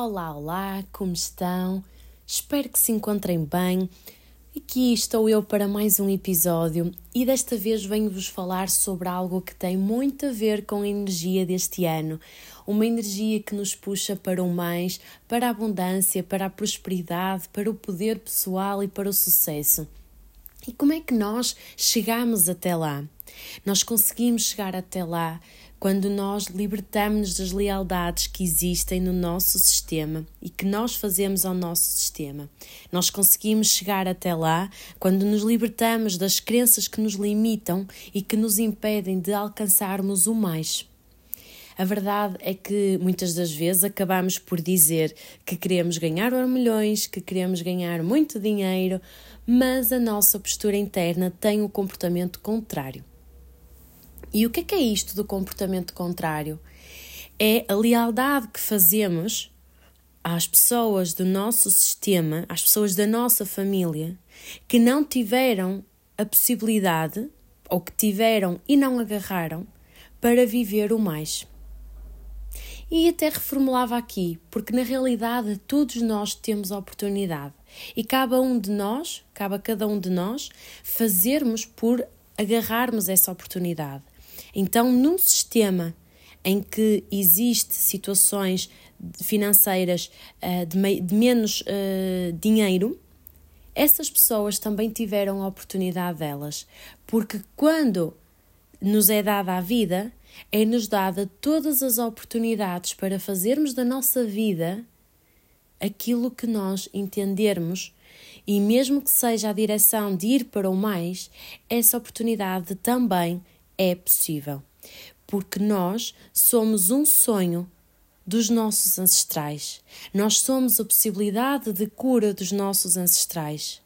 Olá, olá, como estão? Espero que se encontrem bem. Aqui estou eu para mais um episódio e desta vez venho-vos falar sobre algo que tem muito a ver com a energia deste ano. Uma energia que nos puxa para o mais, para a abundância, para a prosperidade, para o poder pessoal e para o sucesso. E como é que nós chegamos até lá? Nós conseguimos chegar até lá quando nós libertamos das lealdades que existem no nosso sistema e que nós fazemos ao nosso sistema. Nós conseguimos chegar até lá quando nos libertamos das crenças que nos limitam e que nos impedem de alcançarmos o mais. A verdade é que muitas das vezes acabamos por dizer que queremos ganhar milhões, que queremos ganhar muito dinheiro, mas a nossa postura interna tem o um comportamento contrário. E o que é, que é isto do comportamento contrário? É a lealdade que fazemos às pessoas do nosso sistema, às pessoas da nossa família, que não tiveram a possibilidade, ou que tiveram e não agarraram, para viver o mais. E até reformulava aqui, porque na realidade todos nós temos a oportunidade e cabe a um de nós, cabe a cada um de nós, fazermos por agarrarmos essa oportunidade. Então, num sistema em que existe situações financeiras uh, de, de, menos uh, dinheiro, essas pessoas também tiveram a oportunidade delas, porque quando nos é dada a vida, é-nos dada todas as oportunidades para fazermos da nossa vida aquilo que nós entendermos. E mesmo que seja a direção de ir para o mais, essa oportunidade também é possível, porque nós somos um sonho dos nossos ancestrais. Nós somos a possibilidade de cura dos nossos ancestrais.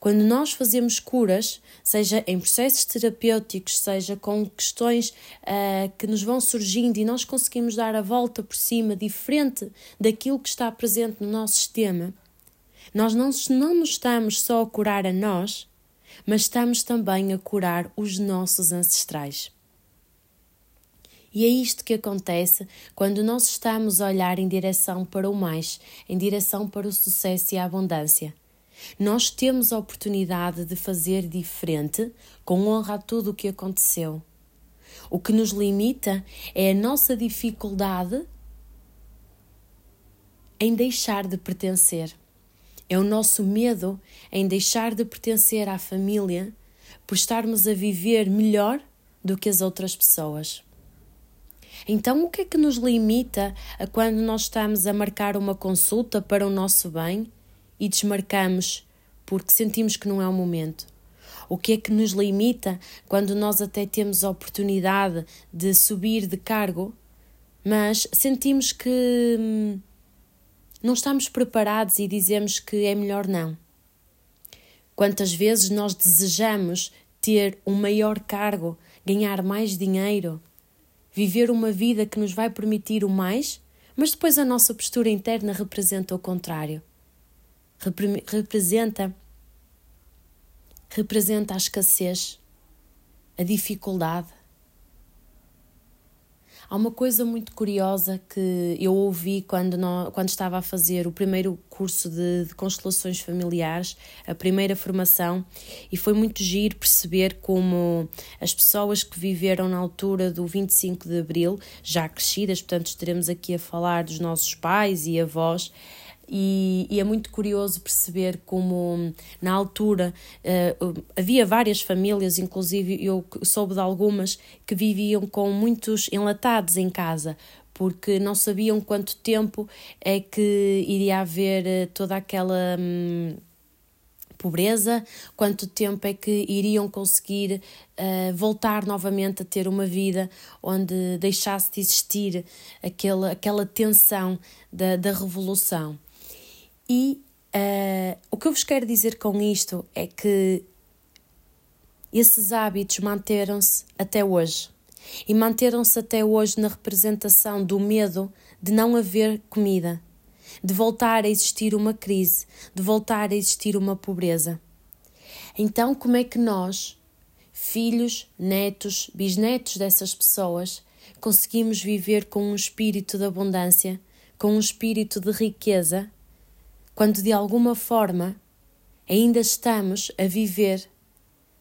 Quando nós fazemos curas, seja em processos terapêuticos, seja com questões uh, que nos vão surgindo e nós conseguimos dar a volta por cima, diferente daquilo que está presente no nosso sistema, nós não, não nos estamos só a curar a nós, mas estamos também a curar os nossos ancestrais. E é isto que acontece quando nós estamos a olhar em direção para o mais, em direção para o sucesso e a abundância. Nós temos a oportunidade de fazer diferente, com honra a tudo o que aconteceu. O que nos limita é a nossa dificuldade em deixar de pertencer. É o nosso medo em deixar de pertencer à família por estarmos a viver melhor do que as outras pessoas. Então, o que é que nos limita a quando nós estamos a marcar uma consulta para o nosso bem e desmarcamos porque sentimos que não é o momento? O que é que nos limita quando nós até temos a oportunidade de subir de cargo, mas sentimos que hum, não estamos preparados e dizemos que é melhor não. Quantas vezes nós desejamos ter um maior cargo, ganhar mais dinheiro, viver uma vida que nos vai permitir o mais, mas depois a nossa postura interna representa o contrário. Repre representa representa a escassez, a dificuldade, Há uma coisa muito curiosa que eu ouvi quando, não, quando estava a fazer o primeiro curso de, de constelações familiares, a primeira formação, e foi muito giro perceber como as pessoas que viveram na altura do 25 de Abril, já crescidas, portanto estaremos aqui a falar dos nossos pais e avós, e, e, é muito curioso perceber como na altura uh, havia várias famílias, inclusive eu soube de algumas que viviam com muitos enlatados em casa porque não sabiam quanto tempo é que iria haver uh, toda aquela hum, pobreza, quanto tempo é que iriam conseguir uh, voltar novamente a ter uma vida onde deixasse de existir aquela, aquela tensão da, da revolução. E uh, o que eu vos quero dizer com isto é que esses hábitos manteram-se até hoje. E manteram-se até hoje na representação do medo de não haver comida, de voltar a existir uma crise, de voltar a existir uma pobreza. Então, como é que nós, filhos, netos, bisnetos dessas pessoas, conseguimos viver com um espírito de abundância com um espírito de riqueza, quando de alguma forma ainda estamos a viver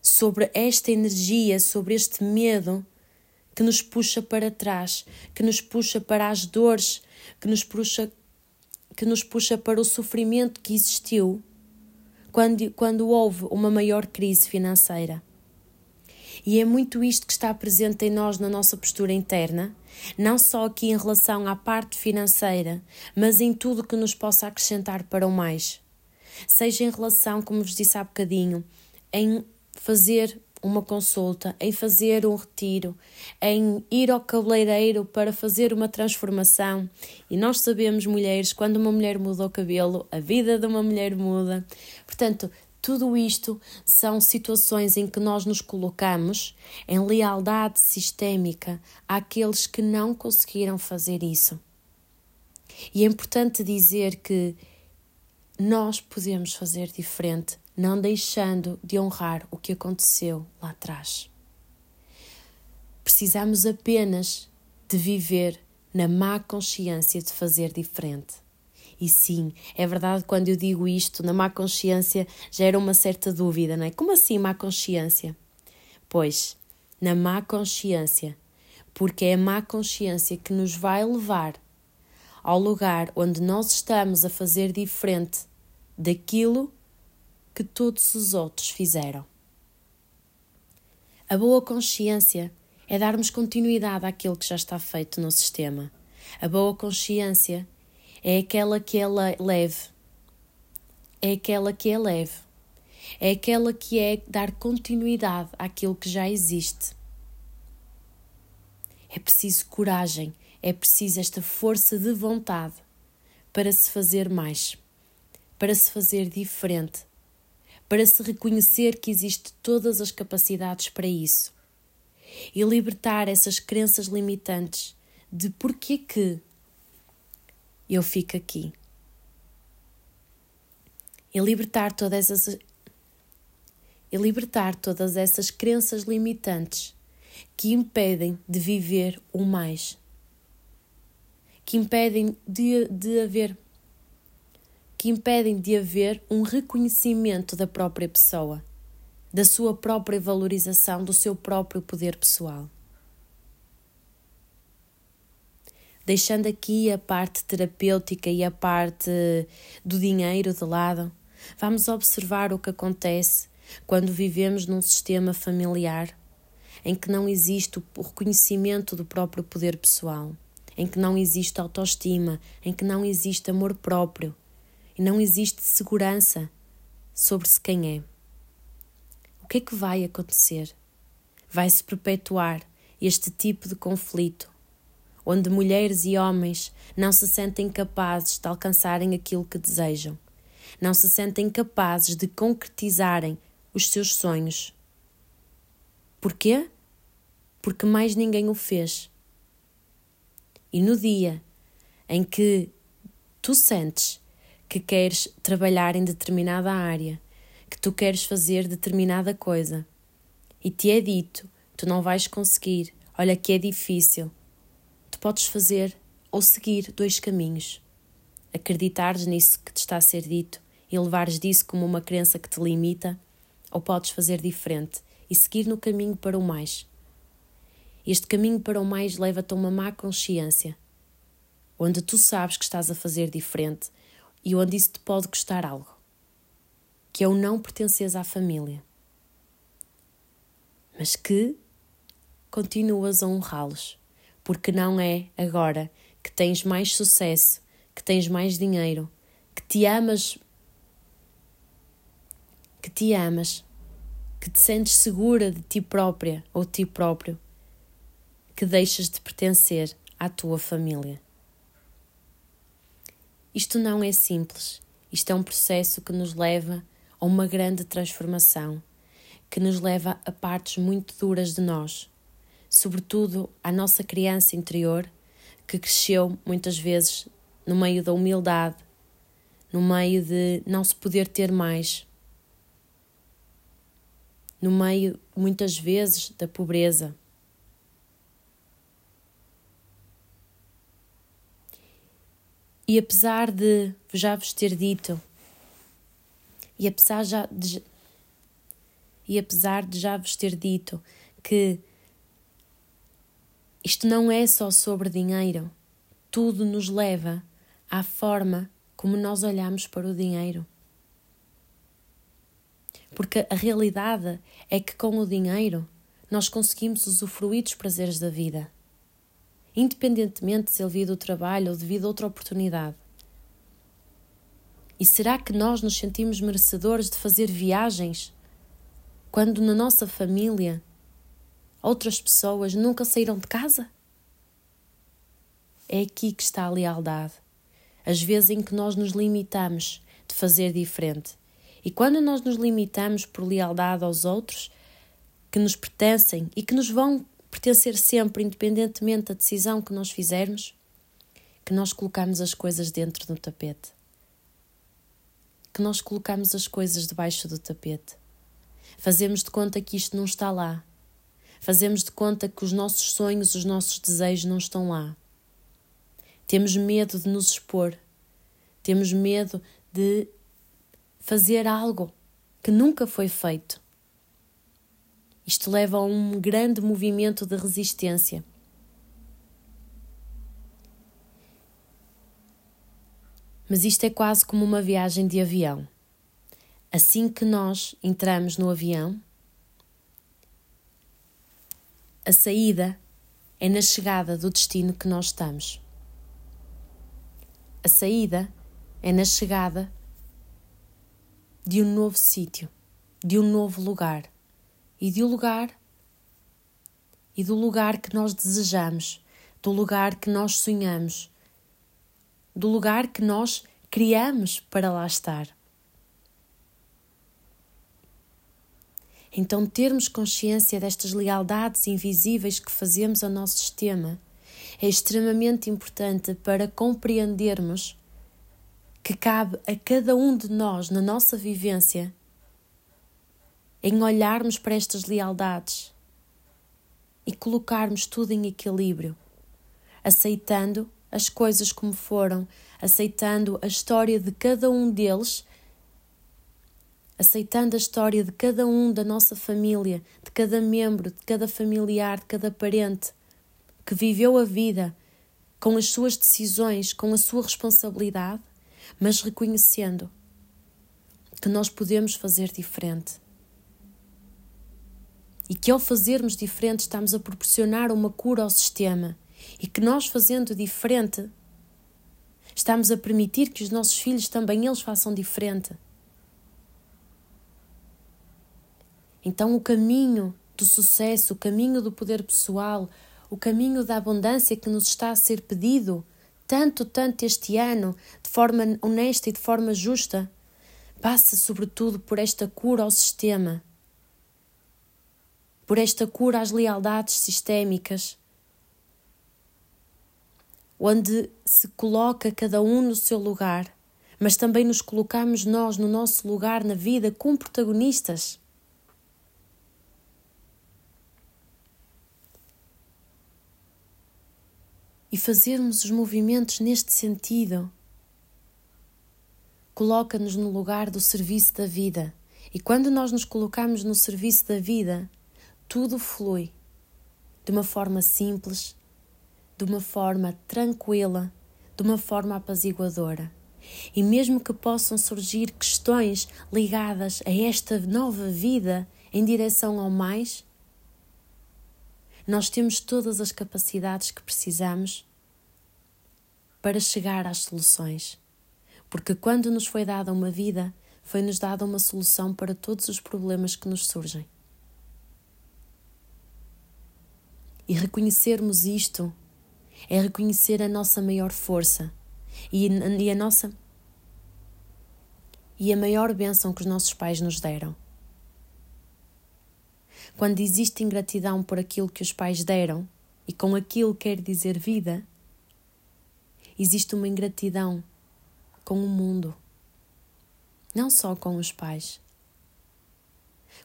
sobre esta energia, sobre este medo que nos puxa para trás, que nos puxa para as dores, que nos puxa, que nos puxa para o sofrimento que existiu quando, quando houve uma maior crise financeira. E é muito isto que está presente em nós na nossa postura interna, não só aqui em relação à parte financeira, mas em tudo que nos possa acrescentar para o mais. Seja em relação, como vos disse há bocadinho, em fazer uma consulta, em fazer um retiro, em ir ao cabeleireiro para fazer uma transformação. E nós sabemos, mulheres, quando uma mulher muda o cabelo, a vida de uma mulher muda. Portanto, tudo isto são situações em que nós nos colocamos em lealdade sistémica àqueles que não conseguiram fazer isso. E é importante dizer que nós podemos fazer diferente, não deixando de honrar o que aconteceu lá atrás. Precisamos apenas de viver na má consciência de fazer diferente. E sim, é verdade quando eu digo isto, na má consciência gera uma certa dúvida, não é? Como assim má consciência? Pois, na má consciência, porque é a má consciência que nos vai levar ao lugar onde nós estamos a fazer diferente daquilo que todos os outros fizeram. A boa consciência é darmos continuidade àquilo que já está feito no sistema. A boa consciência é aquela que é leve. É aquela que é leve. É aquela que é dar continuidade àquilo que já existe. É preciso coragem, é preciso esta força de vontade para se fazer mais, para se fazer diferente, para se reconhecer que existe todas as capacidades para isso e libertar essas crenças limitantes de porquê que eu fico aqui. E libertar todas essas e libertar todas essas crenças limitantes que impedem de viver o mais, que impedem de, de haver que impedem de haver um reconhecimento da própria pessoa, da sua própria valorização, do seu próprio poder pessoal. Deixando aqui a parte terapêutica e a parte do dinheiro de lado, vamos observar o que acontece quando vivemos num sistema familiar em que não existe o reconhecimento do próprio poder pessoal, em que não existe autoestima, em que não existe amor próprio e não existe segurança sobre-se quem é. O que é que vai acontecer? Vai se perpetuar este tipo de conflito onde mulheres e homens não se sentem capazes de alcançarem aquilo que desejam, não se sentem capazes de concretizarem os seus sonhos. Porquê? Porque mais ninguém o fez. E no dia em que tu sentes que queres trabalhar em determinada área, que tu queres fazer determinada coisa, e te é dito, tu não vais conseguir, olha que é difícil, podes fazer ou seguir dois caminhos. Acreditares nisso que te está a ser dito e levares disso como uma crença que te limita, ou podes fazer diferente e seguir no caminho para o mais. Este caminho para o mais leva-te a uma má consciência, onde tu sabes que estás a fazer diferente e onde isso te pode custar algo, que é o não pertences à família, mas que continuas a honrá-los porque não é agora que tens mais sucesso, que tens mais dinheiro, que te amas, que te amas, que te sentes segura de ti própria ou de ti próprio, que deixas de pertencer à tua família. Isto não é simples, isto é um processo que nos leva a uma grande transformação, que nos leva a partes muito duras de nós sobretudo à nossa criança interior que cresceu muitas vezes no meio da humildade, no meio de não se poder ter mais, no meio muitas vezes da pobreza. E apesar de já vos ter dito, e apesar já de, e apesar de já vos ter dito que isto não é só sobre dinheiro, tudo nos leva à forma como nós olhamos para o dinheiro. Porque a realidade é que com o dinheiro nós conseguimos usufruir dos prazeres da vida independentemente se ele vir do trabalho ou devido a outra oportunidade. E será que nós nos sentimos merecedores de fazer viagens quando na nossa família outras pessoas nunca saíram de casa? É aqui que está a lealdade. As vezes em que nós nos limitamos de fazer diferente. E quando nós nos limitamos por lealdade aos outros que nos pertencem e que nos vão pertencer sempre, independentemente da decisão que nós fizermos, que nós colocamos as coisas dentro do tapete. Que nós colocamos as coisas debaixo do tapete. Fazemos de conta que isto não está lá. Fazemos de conta que os nossos sonhos, os nossos desejos não estão lá. Temos medo de nos expor. Temos medo de fazer algo que nunca foi feito. Isto leva a um grande movimento de resistência. Mas isto é quase como uma viagem de avião. Assim que nós entramos no avião, a saída é na chegada do destino que nós estamos. A saída é na chegada de um novo sítio, de um novo lugar e do lugar e do lugar que nós desejamos, do lugar que nós sonhamos, do lugar que nós criamos para lá estar. Então, termos consciência destas lealdades invisíveis que fazemos ao nosso sistema é extremamente importante para compreendermos que cabe a cada um de nós, na nossa vivência, em olharmos para estas lealdades e colocarmos tudo em equilíbrio, aceitando as coisas como foram, aceitando a história de cada um deles, aceitando a história de cada um da nossa família, de cada membro, de cada familiar, de cada parente que viveu a vida com as suas decisões, com a sua responsabilidade, mas reconhecendo que nós podemos fazer diferente e que ao fazermos diferente estamos a proporcionar uma cura ao sistema e que nós fazendo diferente estamos a permitir que os nossos filhos também eles façam diferente. Então o caminho do sucesso, o caminho do poder pessoal, o caminho da abundância que nos está a ser pedido tanto, tanto este ano, de forma honesta e de forma justa, passa sobretudo por esta cura ao sistema por esta cura às lealdades sistémicas, onde se coloca cada um no seu lugar, mas também nos colocamos nós no nosso lugar na vida como protagonistas. E fazermos os movimentos neste sentido coloca-nos no lugar do serviço da vida. E quando nós nos colocamos no serviço da vida, tudo flui de uma forma simples, de uma forma tranquila, de uma forma apaziguadora. E mesmo que possam surgir questões ligadas a esta nova vida em direção ao mais, nós temos todas as capacidades que precisamos para chegar às soluções. Porque quando nos foi dada uma vida, foi-nos dada uma solução para todos os problemas que nos surgem. E reconhecermos isto é reconhecer a nossa maior força e, e a nossa e a maior bênção que os nossos pais nos deram. Quando existe ingratidão por aquilo que os pais deram, e com aquilo quer dizer vida, existe uma ingratidão com o mundo, não só com os pais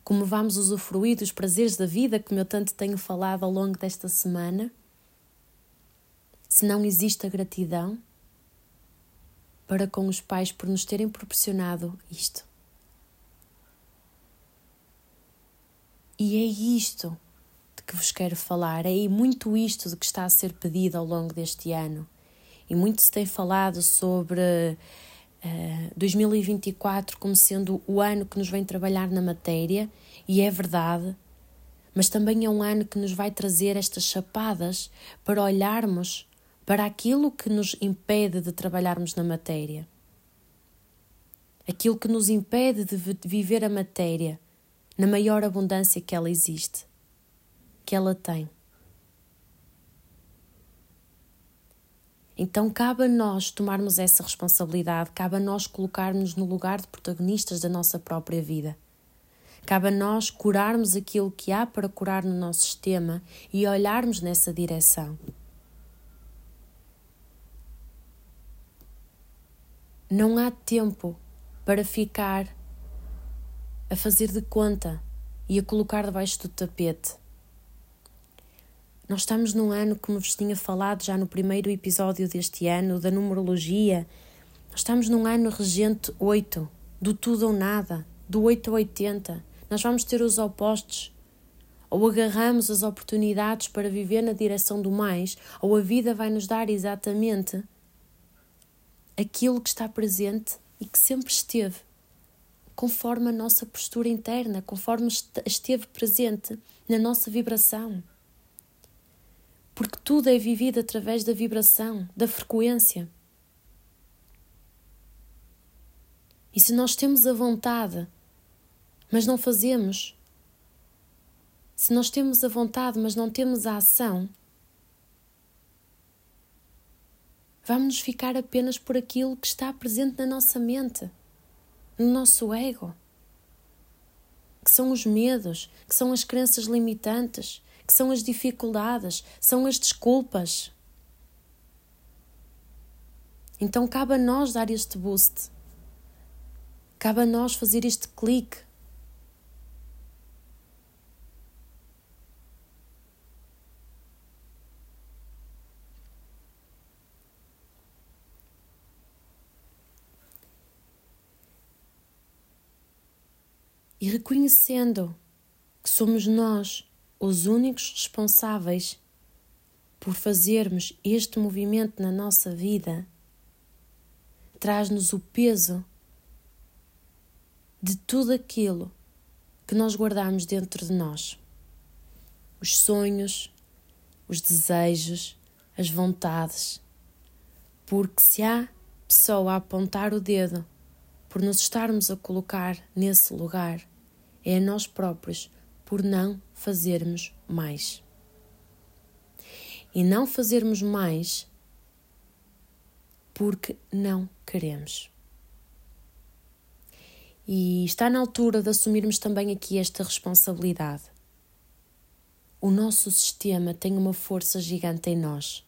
como vamos usufruir dos prazeres da vida, como eu tanto tenho falado ao longo desta semana, se não existe a gratidão, para com os pais por nos terem proporcionado isto. E é isto de que vos quero falar, é muito isto de que está a ser pedido ao longo deste ano. E muito se tem falado sobre uh, 2024 como sendo o ano que nos vem trabalhar na matéria, e é verdade, mas também é um ano que nos vai trazer estas chapadas para olharmos para aquilo que nos impede de trabalharmos na matéria. Aquilo que nos impede de viver a matéria na maior abundância que ela existe, que ela tem. Então cabe a nós tomarmos essa responsabilidade, cabe a nós colocarmos no lugar de protagonistas da nossa própria vida. Cabe a nós curarmos aquilo que há para curar no nosso sistema e olharmos nessa direção. Não há tempo para ficar a fazer de conta e a colocar debaixo do tapete. Nós estamos num ano, como vos tinha falado já no primeiro episódio deste ano, da numerologia. Nós estamos num ano regente 8, do tudo ou nada, do 8 ao 80. Nós vamos ter os opostos. Ou agarramos as oportunidades para viver na direção do mais, ou a vida vai nos dar exatamente aquilo que está presente e que sempre esteve, conforme a nossa postura interna, conforme esteve presente na nossa vibração. Porque tudo é vivido através da vibração, da frequência. E se nós temos a vontade, mas não fazemos, se nós temos a vontade, mas não temos a ação, Vamos ficar apenas por aquilo que está presente na nossa mente, no nosso ego, que são os medos, que são as crenças limitantes, que são as dificuldades, são as desculpas. Então cabe a nós dar este boost. Cabe a nós fazer este clique e reconhecendo que somos nós os únicos responsáveis por fazermos este movimento na nossa vida, traz-nos o peso de tudo aquilo que nós guardamos dentro de nós. Os sonhos, os desejos, as vontades. Porque se há pessoa a apontar o dedo por nos estarmos a colocar nesse lugar, é a nós próprios por não fazermos mais. E não fazermos mais porque não queremos. E está na altura de assumirmos também aqui esta responsabilidade. O nosso sistema tem uma força gigante em nós.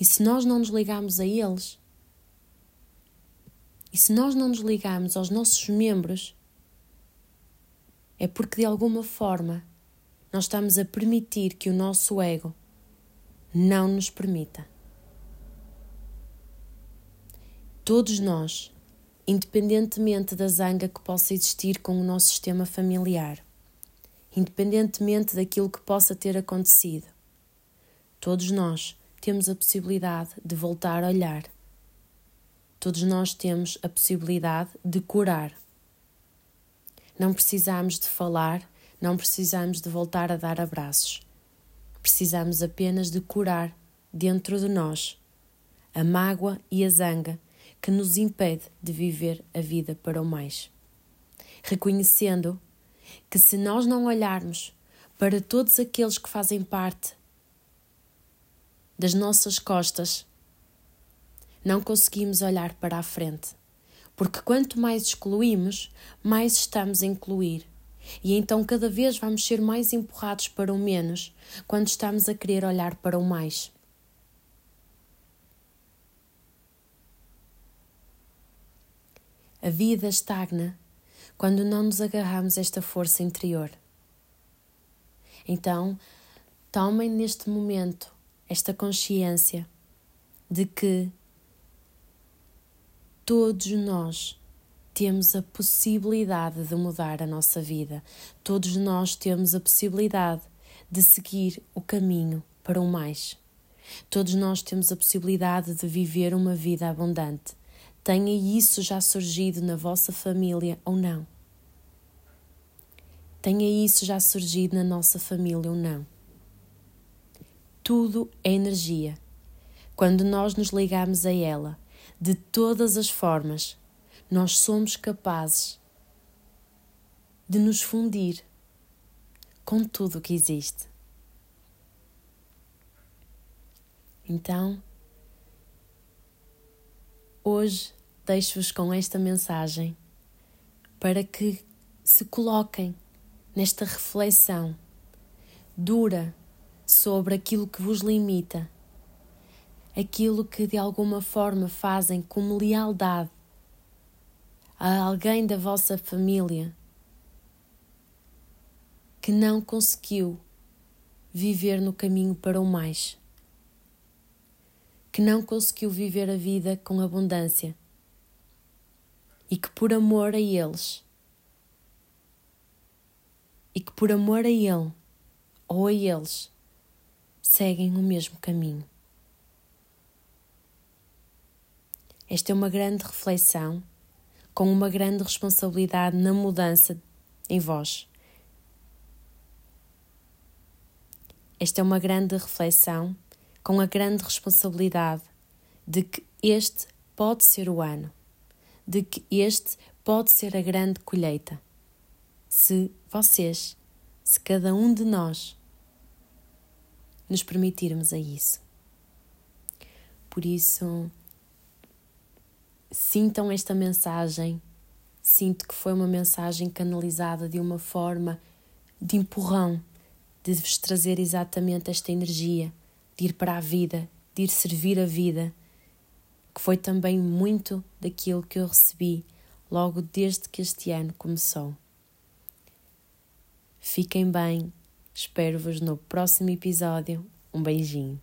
E se nós não nos ligarmos a eles, e se nós não nos ligarmos aos nossos membros, é porque de alguma forma nós estamos a permitir que o nosso ego não nos permita. Todos nós, independentemente da zanga que possa existir com o nosso sistema familiar, independentemente daquilo que possa ter acontecido, todos nós temos a possibilidade de voltar a olhar Todos nós temos a possibilidade de curar. Não precisamos de falar, não precisamos de voltar a dar abraços. Precisamos apenas de curar dentro de nós a mágoa e a zanga que nos impede de viver a vida para o mais. Reconhecendo que se nós não olharmos para todos aqueles que fazem parte das nossas costas, não conseguimos olhar para a frente. Porque quanto mais excluímos, mais estamos a incluir. E então cada vez vamos ser mais empurrados para o menos quando estamos a querer olhar para o mais. A vida estagna quando não nos agarramos a esta força interior. Então, tomem neste momento esta consciência de que todos nós temos a possibilidade de mudar a nossa vida, todos nós temos a possibilidade de seguir o caminho para o mais. Todos nós temos a possibilidade de viver uma vida abundante. Tenha isso já surgido na vossa família ou não. Tenha isso já surgido na nossa família ou não. Tudo é energia. Quando nós nos ligamos a ela, de todas as formas, nós somos capazes de nos fundir com tudo o que existe. Então, hoje deixo-vos com esta mensagem para que se coloquem nesta reflexão dura sobre aquilo que vos limita, aquilo que de alguma forma fazem como lealdade a alguém da vossa família que não conseguiu viver no caminho para o mais que não conseguiu viver a vida com abundância e que por amor a eles e que por amor a ele ou a eles seguem o mesmo caminho. Esta é uma grande reflexão com uma grande responsabilidade na mudança em vós. Esta é uma grande reflexão com a grande responsabilidade de que este pode ser o ano, de que este pode ser a grande colheita. Se vocês, se cada um de nós nos permitirmos a isso. Por isso, sintam esta mensagem. Sinto que foi uma mensagem canalizada de uma forma de empurrão, de vos trazer exatamente esta energia de ir para a vida, de ir servir a vida, que foi também muito daquilo que eu recebi logo desde que este ano começou. Fiquem bem, espero-vos no próximo episódio. Um beijinho.